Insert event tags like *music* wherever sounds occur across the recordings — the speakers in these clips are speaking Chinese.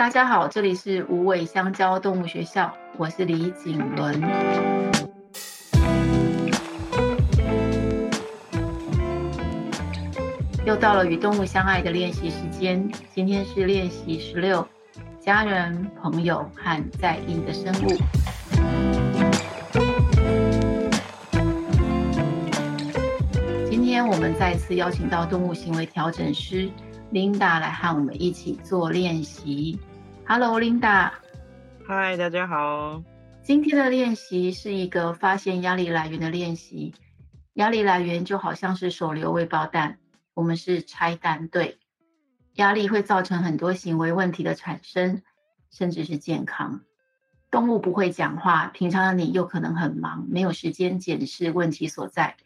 大家好，这里是无尾香蕉动物学校，我是李景伦。又到了与动物相爱的练习时间，今天是练习十六，家人、朋友和在意的生物。今天我们再次邀请到动物行为调整师 Linda 来和我们一起做练习。Hello，Linda。嗨，大家好。今天的练习是一个发现压力来源的练习。压力来源就好像是手榴未爆弹，我们是拆弹队。压力会造成很多行为问题的产生，甚至是健康。动物不会讲话，平常的你又可能很忙，没有时间检视问题所在。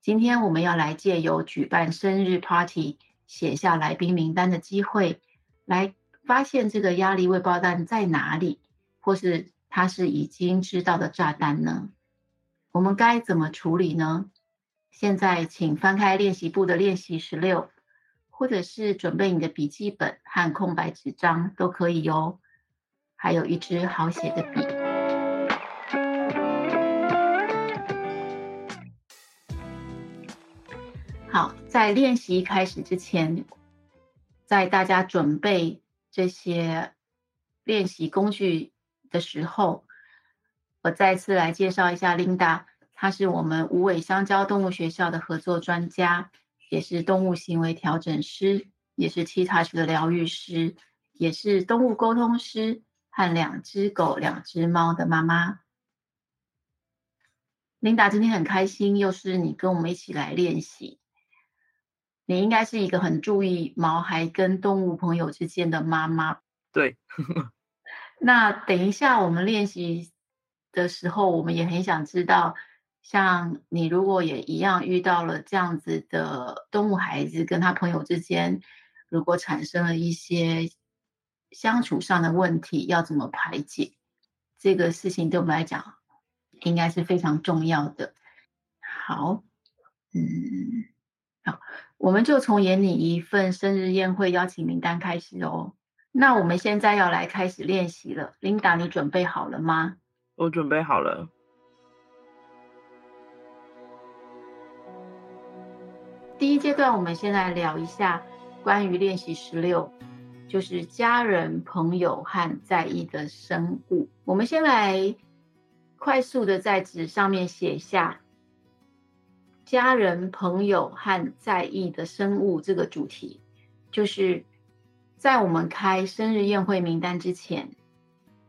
今天我们要来借由举办生日 party，写下来宾名单的机会，来。发现这个压力未爆弹在哪里，或是它是已经知道的炸弹呢？我们该怎么处理呢？现在请翻开练习簿的练习十六，或者是准备你的笔记本和空白纸张都可以哟，还有一支好写的笔。好，在练习开始之前，在大家准备。这些练习工具的时候，我再次来介绍一下 Linda，她是我们无尾香蕉动物学校的合作专家，也是动物行为调整师，也是 T-Touch 的疗愈师，也是动物沟通师和两只狗、两只猫的妈妈。Linda 今天很开心，又是你跟我们一起来练习。你应该是一个很注意毛孩跟动物朋友之间的妈妈。对。*laughs* 那等一下我们练习的时候，我们也很想知道，像你如果也一样遇到了这样子的动物孩子跟他朋友之间，如果产生了一些相处上的问题，要怎么排解？这个事情对我们来讲，应该是非常重要的。好，嗯。好，我们就从演你一份生日宴会邀请名单开始哦。那我们现在要来开始练习了，Linda，你准备好了吗？我准备好了。第一阶段，我们先来聊一下关于练习十六，就是家人、朋友和在意的生物。我们先来快速的在纸上面写下。家人、朋友和在意的生物这个主题，就是在我们开生日宴会名单之前，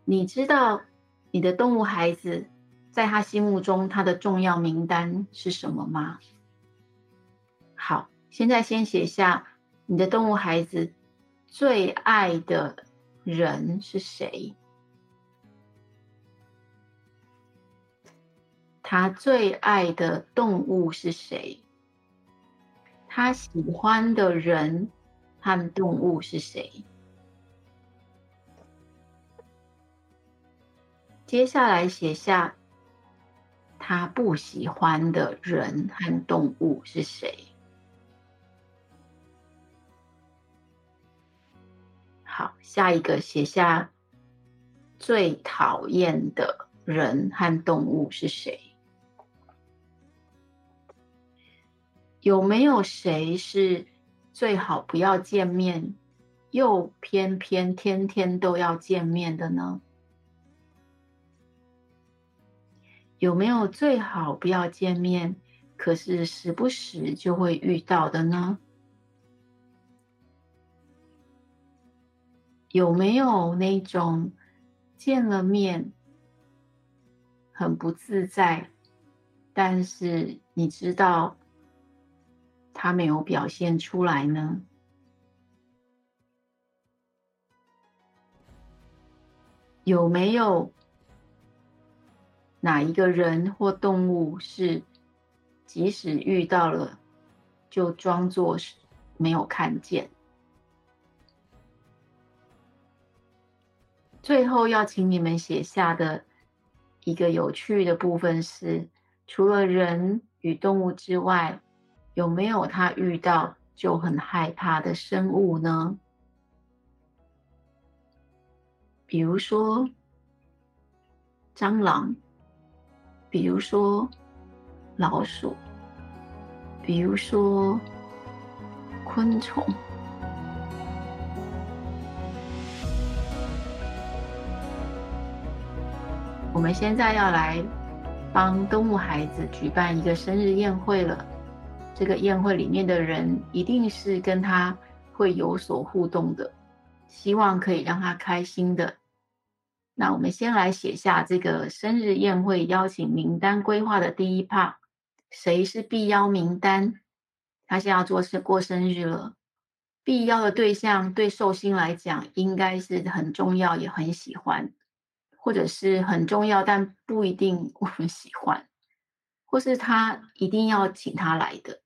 你知道你的动物孩子在他心目中他的重要名单是什么吗？好，现在先写下你的动物孩子最爱的人是谁？他最爱的动物是谁？他喜欢的人和动物是谁？接下来写下他不喜欢的人和动物是谁？好，下一个写下最讨厌的人和动物是谁？有没有谁是最好不要见面，又偏偏天天都要见面的呢？有没有最好不要见面，可是时不时就会遇到的呢？有没有那种见了面很不自在，但是你知道，他没有表现出来呢？有没有哪一个人或动物是即使遇到了，就装作是没有看见？最后要请你们写下的一个有趣的部分是：除了人与动物之外。有没有他遇到就很害怕的生物呢？比如说蟑螂，比如说老鼠，比如说昆虫。我们现在要来帮动物孩子举办一个生日宴会了。这个宴会里面的人一定是跟他会有所互动的，希望可以让他开心的。那我们先来写下这个生日宴会邀请名单规划的第一 part，谁是必邀名单？他现在要做是过生日了，必邀的对象对寿星来讲应该是很重要，也很喜欢。或者是很重要，但不一定我们喜欢，或是他一定要请他来的。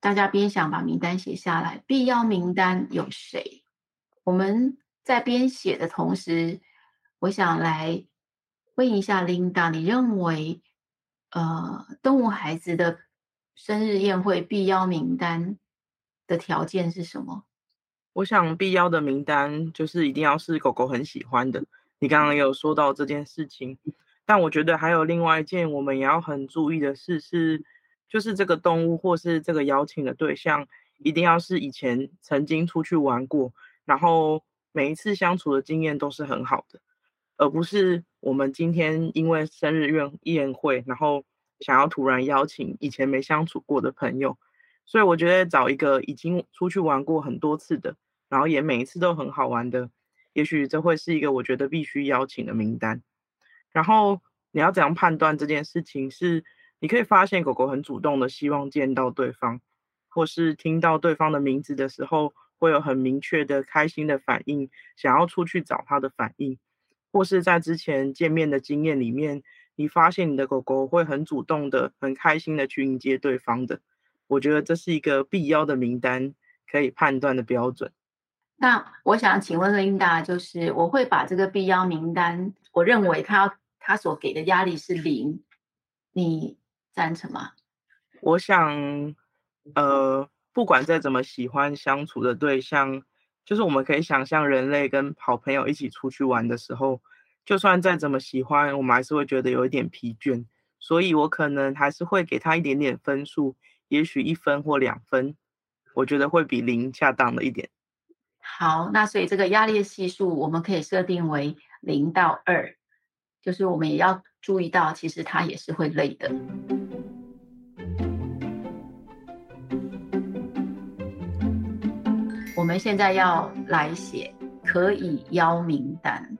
大家边想把名单写下来，必要名单有谁？我们在边写的同时，我想来问一下 Linda，你认为呃，动物孩子的生日宴会必要名单的条件是什么？我想必要的名单就是一定要是狗狗很喜欢的。你刚刚有说到这件事情，但我觉得还有另外一件我们也要很注意的事是，就是这个动物或是这个邀请的对象，一定要是以前曾经出去玩过，然后每一次相处的经验都是很好的，而不是我们今天因为生日宴宴会，然后想要突然邀请以前没相处过的朋友，所以我觉得找一个已经出去玩过很多次的，然后也每一次都很好玩的。也许这会是一个我觉得必须邀请的名单。然后你要怎样判断这件事情？是你可以发现狗狗很主动的希望见到对方，或是听到对方的名字的时候会有很明确的开心的反应，想要出去找他的反应，或是在之前见面的经验里面，你发现你的狗狗会很主动的、很开心的去迎接对方的。我觉得这是一个必邀的名单可以判断的标准。那我想请问 Linda，就是我会把这个必邀名单，我认为他他所给的压力是零，你赞成吗？我想，呃，不管再怎么喜欢相处的对象，就是我们可以想象人类跟好朋友一起出去玩的时候，就算再怎么喜欢，我们还是会觉得有一点疲倦，所以我可能还是会给他一点点分数，也许一分或两分，我觉得会比零恰当的一点。好，那所以这个压力系数我们可以设定为零到二，就是我们也要注意到，其实他也是会累的。我们现在要来写可以邀名单，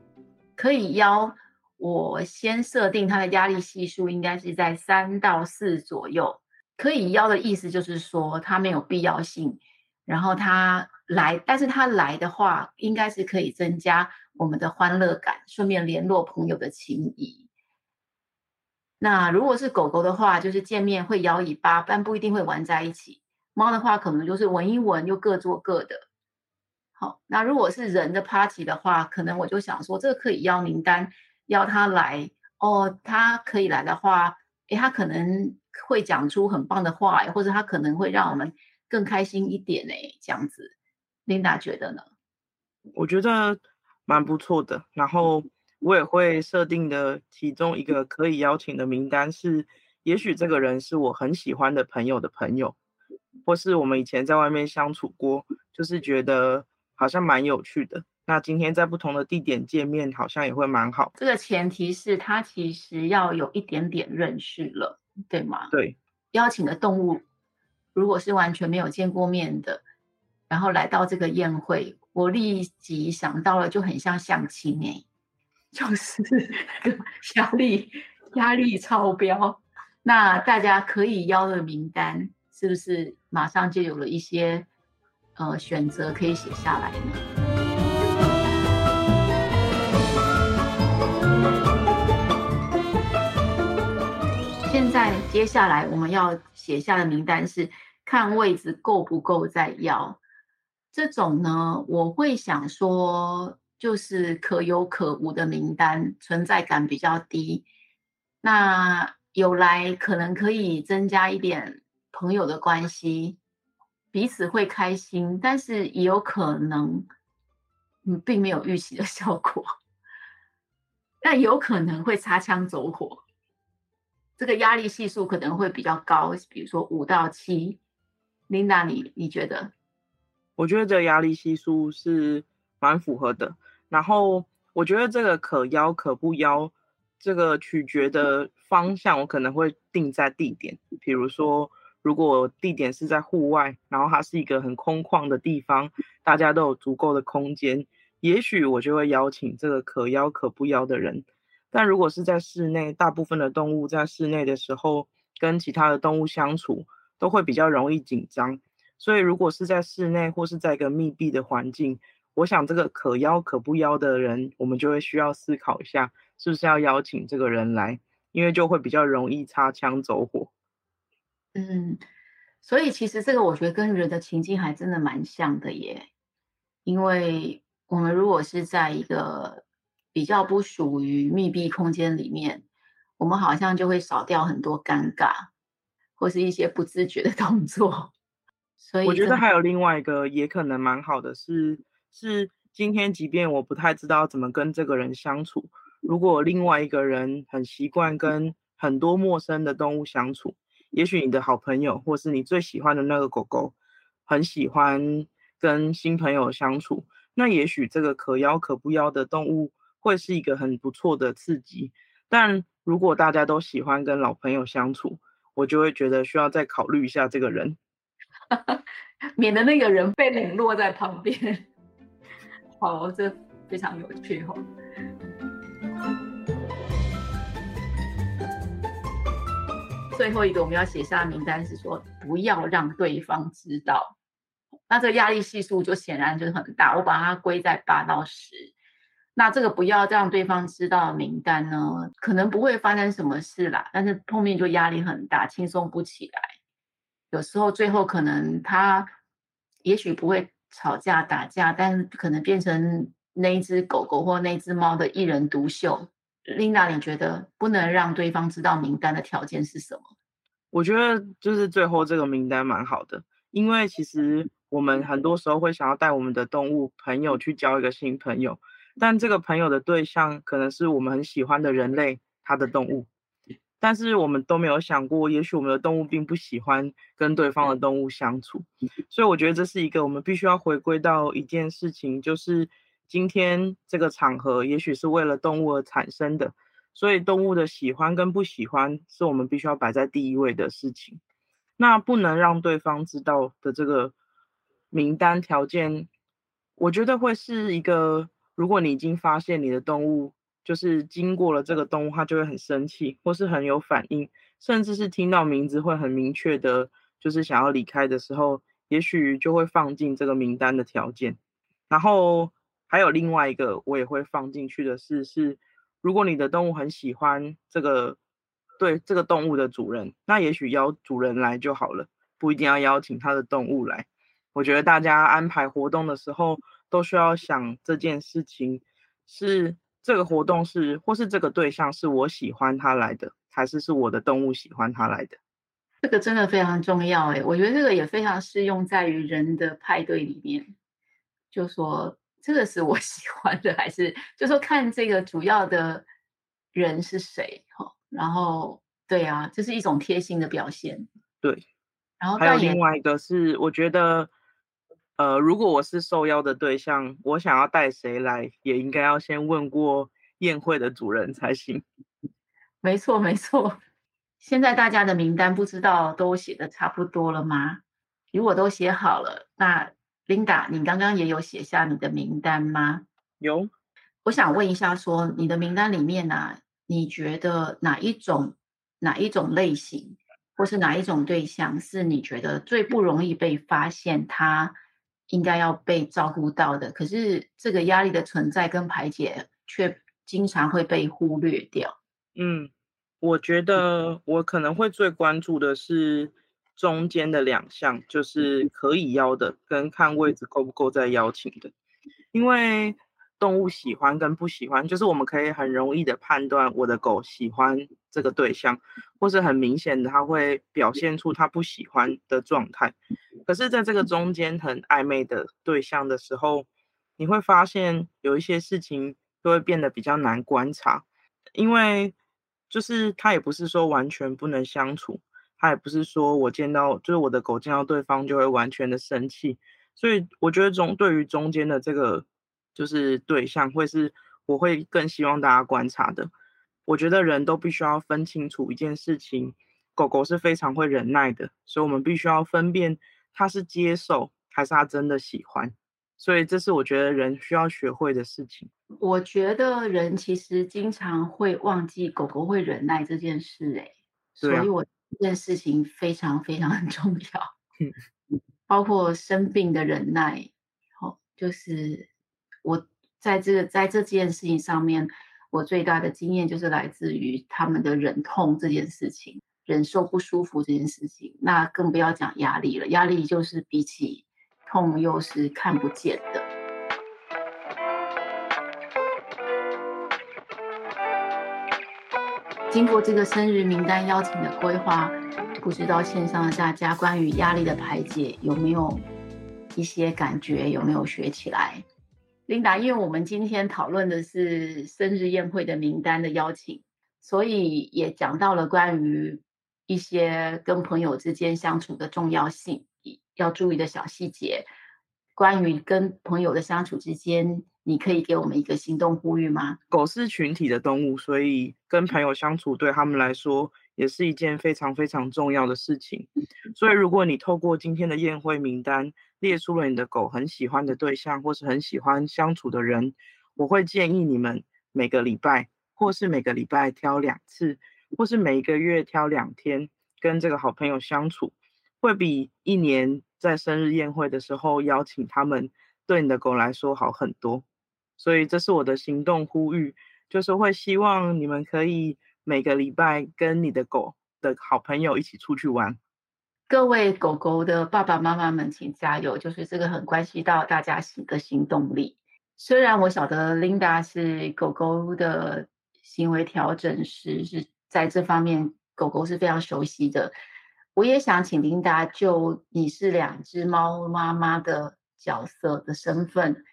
可以邀，我先设定他的压力系数应该是在三到四左右。可以邀的意思就是说，他没有必要性，然后他。来，但是他来的话，应该是可以增加我们的欢乐感，顺便联络朋友的情谊。那如果是狗狗的话，就是见面会摇尾巴，但不一定会玩在一起。猫的话，可能就是闻一闻，又各做各的。好，那如果是人的 party 的话，可能我就想说，这个可以邀名单，邀他来哦。他可以来的话，诶，他可能会讲出很棒的话，或者他可能会让我们更开心一点诶，这样子。Linda 觉得呢？我觉得蛮不错的。然后我也会设定的其中一个可以邀请的名单是，也许这个人是我很喜欢的朋友的朋友，或是我们以前在外面相处过，就是觉得好像蛮有趣的。那今天在不同的地点见面，好像也会蛮好。这个前提是他其实要有一点点认识了，对吗？对。邀请的动物如果是完全没有见过面的。然后来到这个宴会，我立即想到了，就很像相亲哎，就是压力压力超标。那大家可以邀的名单，是不是马上就有了一些呃选择可以写下来呢？现在接下来我们要写下的名单是看位置够不够再邀。这种呢，我会想说，就是可有可无的名单，存在感比较低。那有来可能可以增加一点朋友的关系，彼此会开心，但是也有可能，嗯，并没有预期的效果。*laughs* 但有可能会擦枪走火，这个压力系数可能会比较高，比如说五到七。Linda，你你觉得？我觉得这个压力系数是蛮符合的。然后我觉得这个可邀可不邀，这个取决的方向，我可能会定在地点。比如说，如果地点是在户外，然后它是一个很空旷的地方，大家都有足够的空间。也许我就会邀请这个可邀可不邀的人，但如果是在室内，大部分的动物在室内的时候跟其他的动物相处都会比较容易紧张，所以如果是在室内或是在一个密闭的环境，我想这个可邀可不邀的人，我们就会需要思考一下，是不是要邀请这个人来，因为就会比较容易擦枪走火。嗯，所以其实这个我觉得跟人的情境还真的蛮像的耶，因为。我们如果是在一个比较不属于密闭空间里面，我们好像就会少掉很多尴尬，或是一些不自觉的 *laughs* 动作。所以我觉得还有另外一个也可能蛮好的是，是今天即便我不太知道怎么跟这个人相处，如果另外一个人很习惯跟很多陌生的动物相处，也许你的好朋友或是你最喜欢的那个狗狗，很喜欢跟新朋友相处。那也许这个可邀可不邀的动物会是一个很不错的刺激，但如果大家都喜欢跟老朋友相处，我就会觉得需要再考虑一下这个人，*laughs* 免得那个人被冷落在旁边。好，这非常有趣哦。最后一个我们要写下名单是说，不要让对方知道。那这个压力系数就显然就是很大，我把它归在八到十。那这个不要让对方知道的名单呢，可能不会发生什么事啦，但是后面就压力很大，轻松不起来。有时候最后可能他也许不会吵架打架，但可能变成那只狗狗或那只猫的一人独秀。Linda，你觉得不能让对方知道名单的条件是什么？我觉得就是最后这个名单蛮好的，因为其实。我们很多时候会想要带我们的动物朋友去交一个新朋友，但这个朋友的对象可能是我们很喜欢的人类，他的动物，但是我们都没有想过，也许我们的动物并不喜欢跟对方的动物相处，所以我觉得这是一个我们必须要回归到一件事情，就是今天这个场合也许是为了动物而产生的，所以动物的喜欢跟不喜欢是我们必须要摆在第一位的事情，那不能让对方知道的这个。名单条件，我觉得会是一个，如果你已经发现你的动物就是经过了这个动物，它就会很生气，或是很有反应，甚至是听到名字会很明确的，就是想要离开的时候，也许就会放进这个名单的条件。然后还有另外一个我也会放进去的是，是如果你的动物很喜欢这个，对这个动物的主人，那也许邀主人来就好了，不一定要邀请他的动物来。我觉得大家安排活动的时候，都需要想这件事情是这个活动是，或是这个对象是我喜欢他来的，还是是我的动物喜欢他来的？这个真的非常重要哎，我觉得这个也非常适用在于人的派对里面。就说这个是我 *laughs* 喜欢的，还是就说看这个主要的人是谁哈？然后对啊，这是一种贴心的表现。对，然后还有另外一个是，我觉得。呃，如果我是受邀的对象，我想要带谁来，也应该要先问过宴会的主人才行。*laughs* 没错，没错。现在大家的名单不知道都写的差不多了吗？如果都写好了，那 Linda，你刚刚也有写下你的名单吗？有。我想问一下说，说你的名单里面呢、啊，你觉得哪一种、哪一种类型，或是哪一种对象，是你觉得最不容易被发现他？应该要被照顾到的，可是这个压力的存在跟排解却经常会被忽略掉。嗯，我觉得我可能会最关注的是中间的两项，就是可以邀的跟看位置够不够再邀请的，因为。动物喜欢跟不喜欢，就是我们可以很容易的判断我的狗喜欢这个对象，或是很明显的它会表现出它不喜欢的状态。可是，在这个中间很暧昧的对象的时候，你会发现有一些事情就会变得比较难观察。因为就是它也不是说完全不能相处，它也不是说我见到就是我的狗见到对方就会完全的生气，所以我觉得中对于中间的这个就是对象会是我会更希望大家观察的。我觉得人都必须要分清楚一件事情，狗狗是非常会忍耐的，所以我们必须要分辨它是接受还是它真的喜欢。所以这是我觉得人需要学会的事情。我觉得人其实经常会忘记狗狗会忍耐这件事，欸，哎，所以我这件事情非常非常很重要。*laughs* 包括生病的忍耐，哦，就是我在这个在这件事情上面，我最大的经验就是来自于他们的忍痛这件事情，忍受不舒服这件事情。那更不要讲压力了，压力就是比起。痛又是看不见的。经过这个生日名单邀请的规划，不知道线上的大家关于压力的排解有没有一些感觉？有没有学起来？Linda，因为我们今天讨论的是生日宴会的名单的邀请，所以也讲到了关于一些跟朋友之间相处的重要性。要注意的小细节，关于跟朋友的相处之间，你可以给我们一个行动呼吁吗？狗是群体的动物，所以跟朋友相处对他们来说也是一件非常非常重要的事情。所以，如果你透过今天的宴会名单列出了你的狗很喜欢的对象，或是很喜欢相处的人，我会建议你们每个礼拜，或是每个礼拜挑两次，或是每一个月挑两天，跟这个好朋友相处，会比一年。在生日宴会的时候邀请他们，对你的狗来说好很多，所以这是我的行动呼吁，就是会希望你们可以每个礼拜跟你的狗的好朋友一起出去玩。各位狗狗的爸爸妈妈们，请加油！就是这个很关系到大家的行动力。虽然我晓得 Linda 是狗狗的行为调整师，是在这方面狗狗是非常熟悉的。我也想请琳达就你是两只猫妈妈的角色的身份，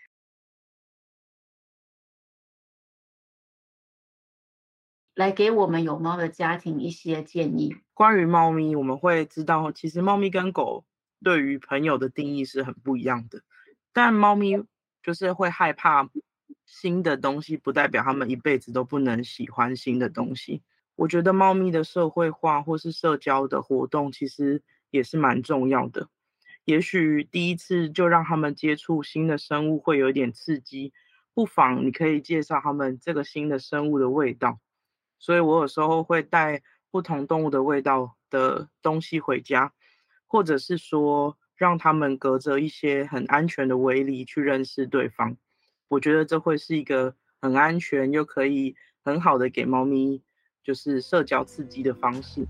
来给我们有猫的家庭一些建议。关于猫咪，我们会知道，其实猫咪跟狗对于朋友的定义是很不一样的。但猫咪就是会害怕新的东西，不代表他们一辈子都不能喜欢新的东西。我觉得猫咪的社会化或是社交的活动，其实也是蛮重要的。也许第一次就让他们接触新的生物会有一点刺激，不妨你可以介绍他们这个新的生物的味道。所以我有时候会带不同动物的味道的东西回家，或者是说让他们隔着一些很安全的围篱去认识对方。我觉得这会是一个很安全又可以很好的给猫咪。就是社交刺激的方式。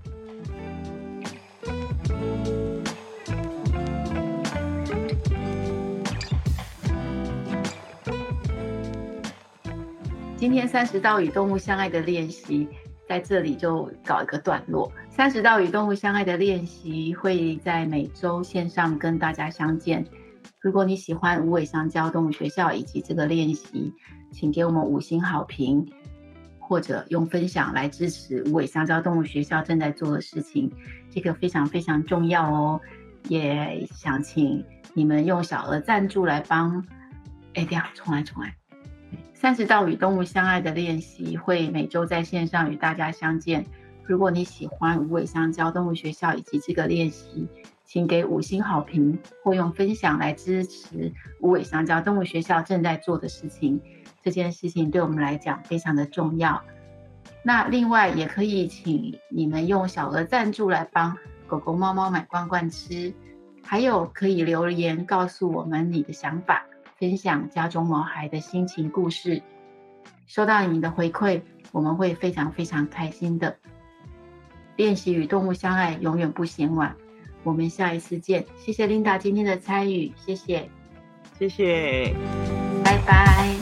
今天三十道与动物相爱的练习在这里就搞一个段落。三十道与动物相爱的练习会在每周线上跟大家相见。如果你喜欢无尾香蕉动物学校以及这个练习，请给我们五星好评。或者用分享来支持无尾香蕉动物学校正在做的事情，这个非常非常重要哦。也想请你们用小额赞助来帮。哎，这样重来重来。三十道与动物相爱的练习会每周在线上与大家相见。如果你喜欢无尾香蕉动物学校以及这个练习，请给五星好评或用分享来支持无尾香蕉动物学校正在做的事情。这件事情对我们来讲非常的重要。那另外也可以请你们用小额赞助来帮狗狗、猫猫买罐罐吃，还有可以留言告诉我们你的想法，分享家中毛孩的心情故事。收到你们的回馈，我们会非常非常开心的。练习与动物相爱，永远不嫌晚。我们下一次见。谢谢琳达今天的参与，谢谢，谢谢，拜拜。